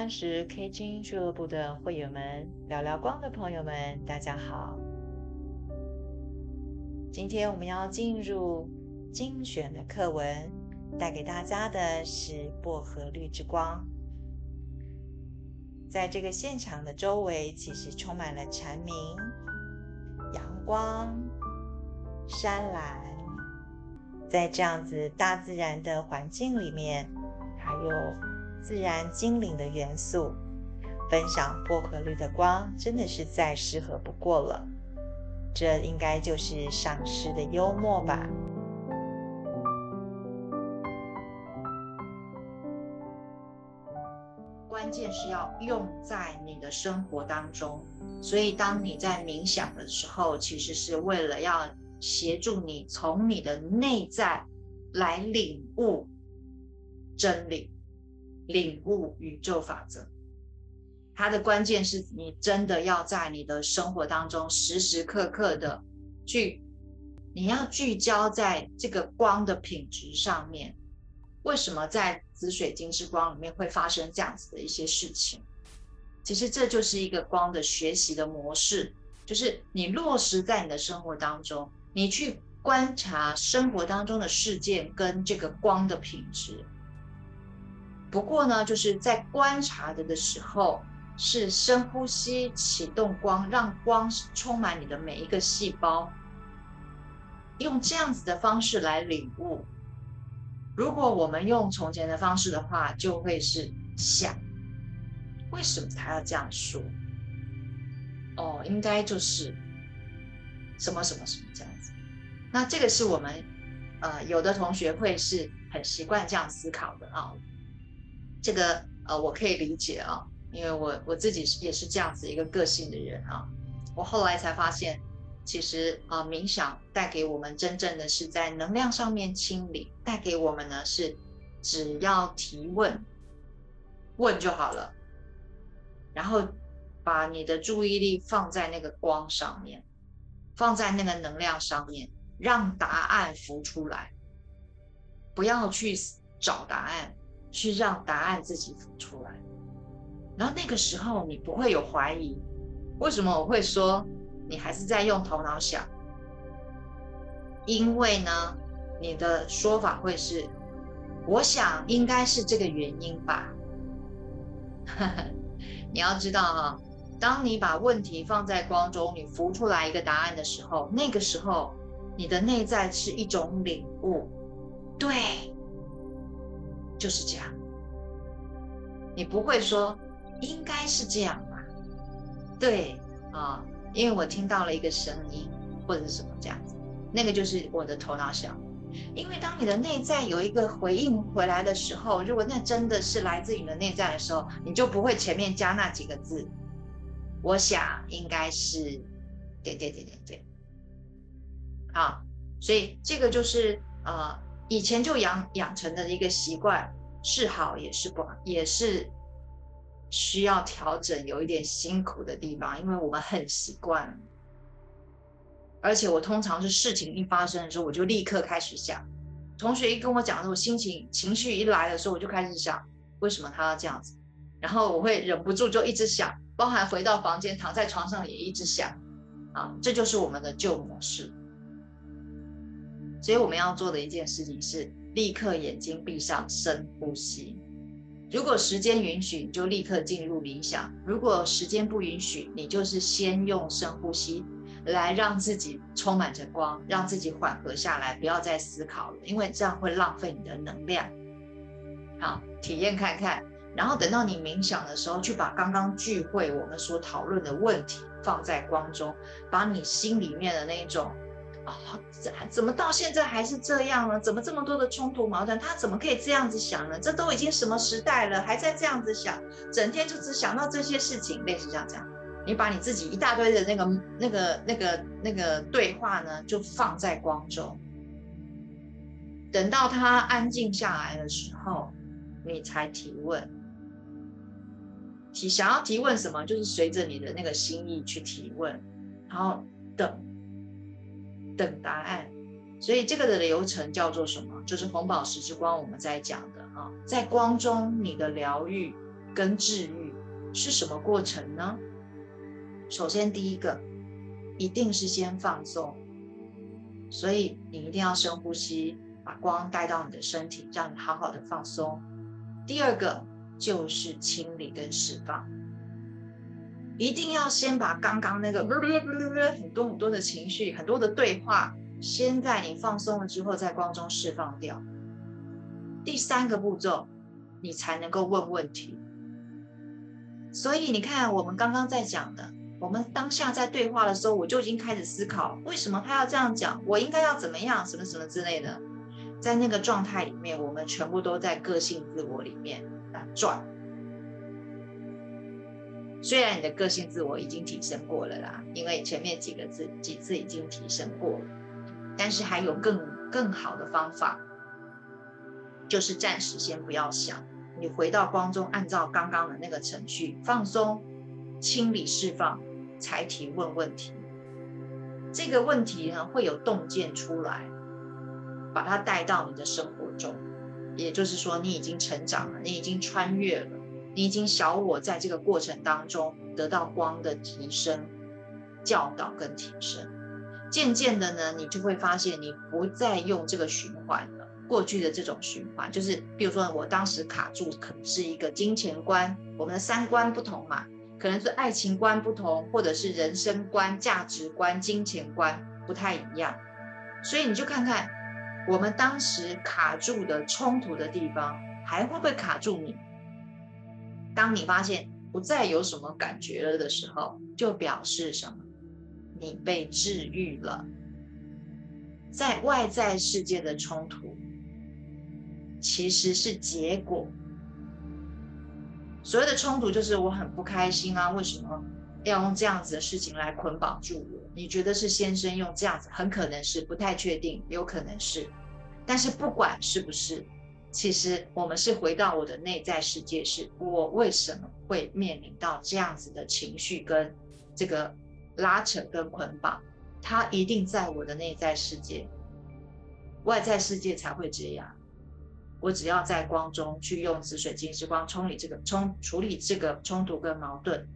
三十 K 金俱乐部的会员们，聊聊光的朋友们，大家好。今天我们要进入精选的课文，带给大家的是薄荷绿之光。在这个现场的周围，其实充满了蝉鸣、阳光、山岚。在这样子大自然的环境里面，还有自然精灵的元素，分享薄荷绿的光，真的是再适合不过了。这应该就是上师的幽默吧。关键是要用在你的生活当中，所以当你在冥想的时候，其实是为了要协助你从你的内在来领悟真理，领悟宇宙法则。它的关键是你真的要在你的生活当中时时刻刻的去，你要聚焦在这个光的品质上面。为什么在紫水晶之光里面会发生这样子的一些事情？其实这就是一个光的学习的模式，就是你落实在你的生活当中，你去观察生活当中的事件跟这个光的品质。不过呢，就是在观察的的时候。是深呼吸，启动光，让光充满你的每一个细胞。用这样子的方式来领悟。如果我们用从前的方式的话，就会是想，为什么他要这样说？哦，应该就是什么什么什么这样子。那这个是我们呃有的同学会是很习惯这样思考的啊。这个呃我可以理解啊。因为我我自己是也是这样子一个个性的人啊，我后来才发现，其实啊冥想带给我们真正的是在能量上面清理，带给我们呢是只要提问，问就好了，然后把你的注意力放在那个光上面，放在那个能量上面，让答案浮出来，不要去找答案，去让答案自己浮出来。然后那个时候你不会有怀疑，为什么我会说你还是在用头脑想？因为呢，你的说法会是，我想应该是这个原因吧。你要知道哈，当你把问题放在光中，你浮出来一个答案的时候，那个时候你的内在是一种领悟，对，就是这样。你不会说。应该是这样吧，对啊，因为我听到了一个声音或者是什么这样子，那个就是我的头脑想。因为当你的内在有一个回应回来的时候，如果那真的是来自你的内在的时候，你就不会前面加那几个字。我想应该是，对对对对对，好，所以这个就是呃以前就养养成的一个习惯，是好也是不好，也是。需要调整，有一点辛苦的地方，因为我们很习惯。而且我通常是事情一发生的时候，我就立刻开始想。同学一跟我讲的时候，心情情绪一来的时候，我就开始想，为什么他要这样子？然后我会忍不住就一直想，包含回到房间躺在床上也一直想。啊，这就是我们的旧模式。所以我们要做的一件事情是，立刻眼睛闭上，深呼吸。如果时间允许，你就立刻进入冥想；如果时间不允许，你就是先用深呼吸来让自己充满着光，让自己缓和下来，不要再思考了，因为这样会浪费你的能量。好，体验看看，然后等到你冥想的时候，去把刚刚聚会我们所讨论的问题放在光中，把你心里面的那种。怎怎么到现在还是这样呢？怎么这么多的冲突矛盾？他怎么可以这样子想呢？这都已经什么时代了，还在这样子想，整天就只想到这些事情，类似这样这样。你把你自己一大堆的那个、那个、那个、那个对话呢，就放在光中，等到他安静下来的时候，你才提问。提想要提问什么，就是随着你的那个心意去提问，然后等。等答案，所以这个的流程叫做什么？就是红宝石之光，我们在讲的啊，在光中你的疗愈跟治愈是什么过程呢？首先，第一个一定是先放松，所以你一定要深呼吸，把光带到你的身体，让你好好的放松。第二个就是清理跟释放，一定要先把刚刚那个 很多很多的情绪、很多的对话，先在你放松了之后，在光中释放掉。第三个步骤，你才能够问问题。所以你看，我们刚刚在讲的。我们当下在对话的时候，我就已经开始思考，为什么他要这样讲？我应该要怎么样？什么什么之类的。在那个状态里面，我们全部都在个性自我里面打转。虽然你的个性自我已经提升过了啦，因为前面几个字几次已经提升过了，但是还有更更好的方法，就是暂时先不要想，你回到光中，按照刚刚的那个程序放松、清理、释放。才提问问题，这个问题呢会有洞见出来，把它带到你的生活中，也就是说你已经成长了，你已经穿越了，你已经小我在这个过程当中得到光的提升、教导跟提升，渐渐的呢，你就会发现你不再用这个循环了，过去的这种循环，就是比如说我当时卡住，可能是一个金钱观，我们的三观不同嘛。可能是爱情观不同，或者是人生观、价值观、金钱观不太一样，所以你就看看我们当时卡住的冲突的地方，还会不会卡住你？当你发现不再有什么感觉了的时候，就表示什么？你被治愈了。在外在世界的冲突，其实是结果。所谓的冲突就是我很不开心啊，为什么要用这样子的事情来捆绑住我？你觉得是先生用这样子，很可能是不太确定，有可能是，但是不管是不是，其实我们是回到我的内在世界，是我为什么会面临到这样子的情绪跟这个拉扯跟捆绑？它一定在我的内在世界，外在世界才会这样。我只要在光中去用紫水晶之光冲理这个冲处理这个冲突跟矛盾，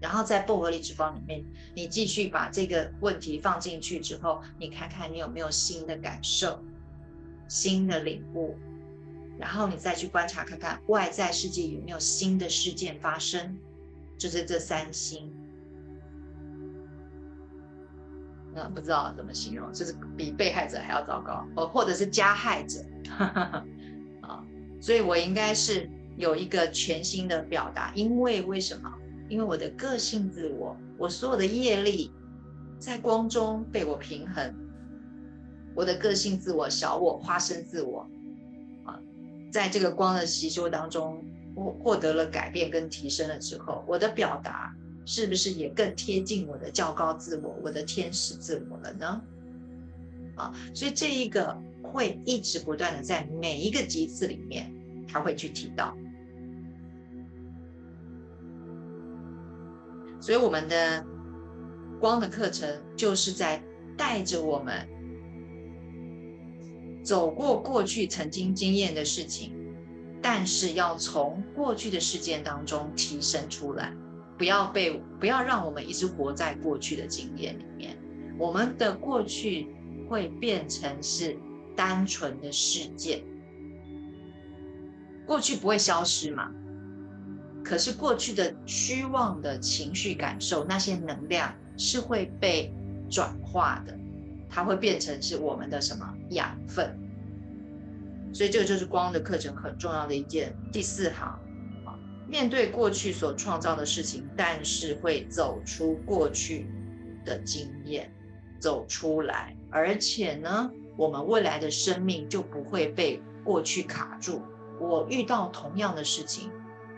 然后在薄荷粒之光里面，你继续把这个问题放进去之后，你看看你有没有新的感受、新的领悟，然后你再去观察看看外在世界有没有新的事件发生，就是这三星。那不知道怎么形容，就是比被害者还要糟糕，哦，或者是加害者。啊，所以我应该是有一个全新的表达，因为为什么？因为我的个性自我，我所有的业力在光中被我平衡，我的个性自我、小我、化身自我，在这个光的吸收当中，我获得了改变跟提升了之后，我的表达是不是也更贴近我的较高自我、我的天使自我了呢？啊，所以这一个。会一直不断的在每一个级次里面，他会去提到，所以我们的光的课程就是在带着我们走过过去曾经经验的事情，但是要从过去的事件当中提升出来，不要被不要让我们一直活在过去的经验里面，我们的过去会变成是。单纯的事件，过去不会消失嘛？可是过去的虚妄的情绪感受，那些能量是会被转化的，它会变成是我们的什么养分？所以这个就是光的课程很重要的一件。第四行啊，面对过去所创造的事情，但是会走出过去的经验，走出来，而且呢？我们未来的生命就不会被过去卡住。我遇到同样的事情、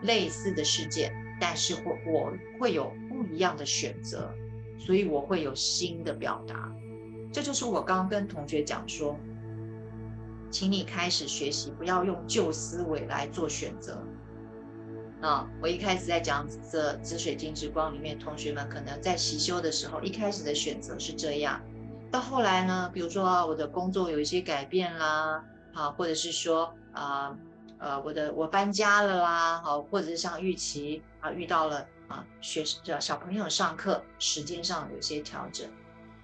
类似的事件，但是会我会有不一样的选择，所以我会有新的表达。这就是我刚刚跟同学讲说，请你开始学习，不要用旧思维来做选择。啊，我一开始在讲这紫水晶之光里面，同学们可能在习修的时候，一开始的选择是这样。到后来呢，比如说我的工作有一些改变啦，好，或者是说啊，呃，我的我搬家了啦，好，或者是像预期啊遇到了啊学生小朋友上课时间上有些调整，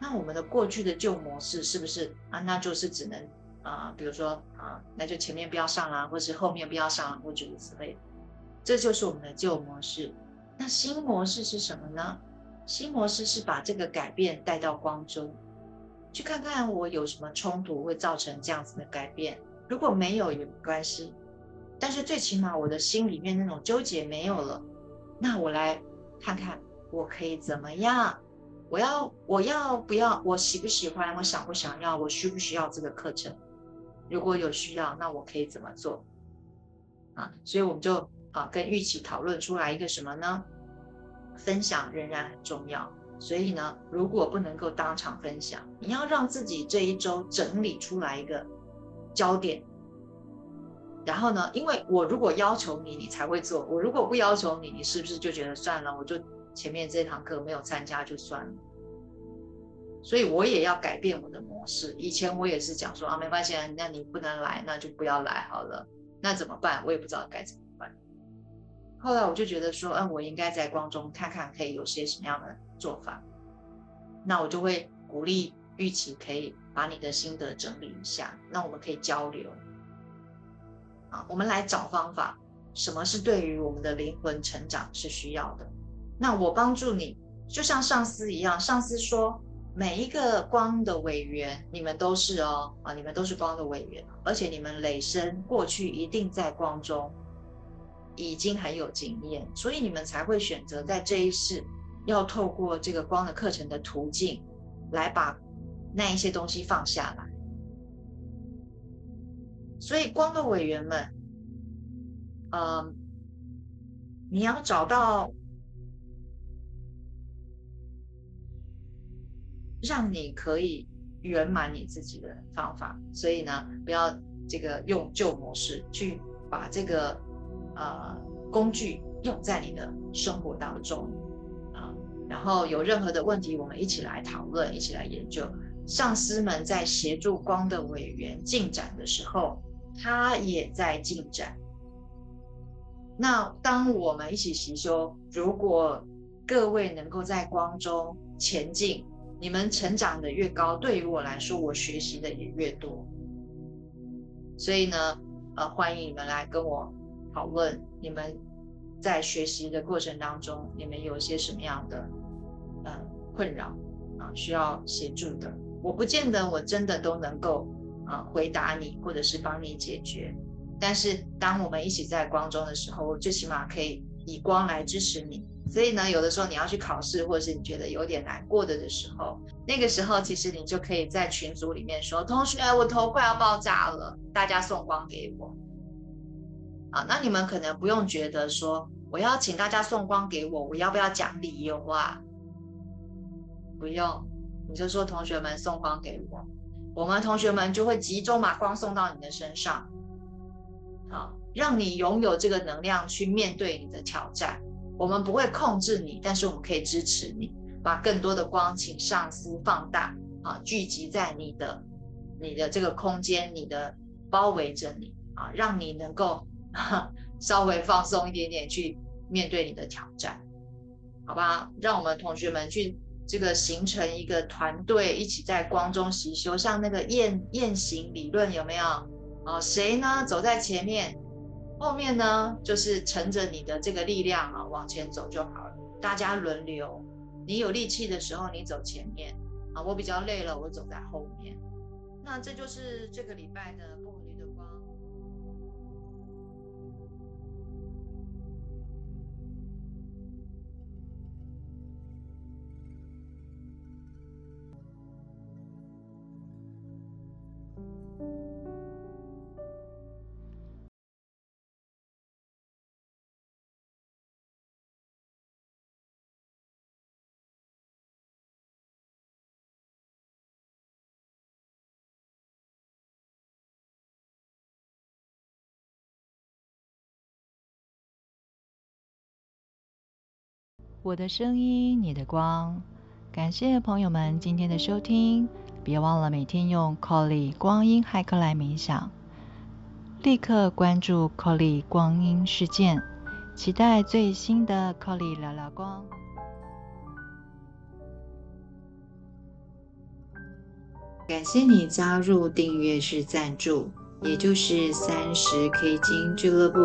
那我们的过去的旧模式是不是啊？那就是只能啊，比如说啊，那就前面不要上啦，或是后面不要上，或诸如此类，这就是我们的旧模式。那新模式是什么呢？新模式是把这个改变带到光中，去看看我有什么冲突会造成这样子的改变。如果没有也没关系，但是最起码我的心里面那种纠结没有了。那我来看看我可以怎么样？我要我要不要？我喜不喜欢？我想不想要？我需不需要这个课程？如果有需要，那我可以怎么做？啊，所以我们就啊跟玉琪讨论出来一个什么呢？分享仍然很重要。所以呢，如果不能够当场分享，你要让自己这一周整理出来一个焦点。然后呢，因为我如果要求你，你才会做；我如果不要求你，你是不是就觉得算了？我就前面这堂课没有参加就算了。所以我也要改变我的模式。以前我也是讲说啊，没关系，那你不能来，那就不要来好了。那怎么办？我也不知道该怎么办。后来我就觉得说，嗯，我应该在光中看看可以有些什么样的做法。那我就会鼓励玉琪可以把你的心得整理一下，那我们可以交流。啊，我们来找方法，什么是对于我们的灵魂成长是需要的？那我帮助你，就像上司一样，上司说每一个光的委员，你们都是哦，啊，你们都是光的委员，而且你们累生过去一定在光中，已经很有经验，所以你们才会选择在这一世要透过这个光的课程的途径，来把那一些东西放下来。所以，光的委员们，嗯，你要找到让你可以圆满你自己的方法。所以呢，不要这个用旧模式去把这个呃工具用在你的生活当中啊。然后有任何的问题，我们一起来讨论，一起来研究。上司们在协助光的委员进展的时候。他也在进展。那当我们一起习修，如果各位能够在光中前进，你们成长的越高，对于我来说，我学习的也越多。所以呢，呃，欢迎你们来跟我讨论，你们在学习的过程当中，你们有些什么样的呃困扰啊，需要协助的？我不见得我真的都能够。啊，回答你，或者是帮你解决。但是，当我们一起在光中的时候，我最起码可以以光来支持你。所以呢，有的时候你要去考试，或者是你觉得有点难过的的时候，那个时候其实你就可以在群组里面说：“同学，我头快要爆炸了，大家送光给我。”啊，那你们可能不用觉得说我要请大家送光给我，我要不要讲理由啊？不用，你就说同学们送光给我。我们同学们就会集中把光送到你的身上，好，让你拥有这个能量去面对你的挑战。我们不会控制你，但是我们可以支持你，把更多的光请上司放大，啊，聚集在你的你的这个空间，你的包围着你，啊，让你能够 稍微放松一点点去面对你的挑战，好吧？让我们同学们去。这个形成一个团队，一起在光中习修，像那个雁雁行理论有没有？啊，谁呢走在前面，后面呢就是乘着你的这个力量啊往前走就好了。大家轮流，你有力气的时候你走前面啊，我比较累了我走在后面。那这就是这个礼拜的我的声音，你的光。感谢朋友们今天的收听，别忘了每天用 c o l l y 光阴骇客来冥想。立刻关注 Colly 光阴事件，期待最新的 Colly 聊聊光。感谢你加入订阅式赞助，也就是三十 K 金俱乐部。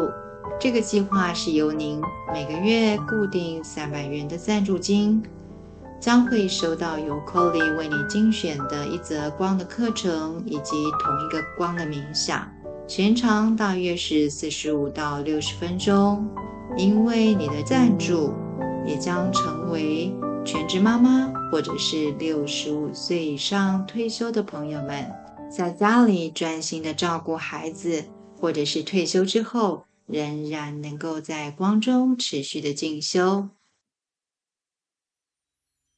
这个计划是由您每个月固定三百元的赞助金，将会收到由 Colly 为你精选的一则光的课程，以及同一个光的冥想，全长大约是四十五到六十分钟。因为你的赞助，也将成为全职妈妈。或者是六十五岁以上退休的朋友们，在家里专心的照顾孩子，或者是退休之后仍然能够在光中持续的进修，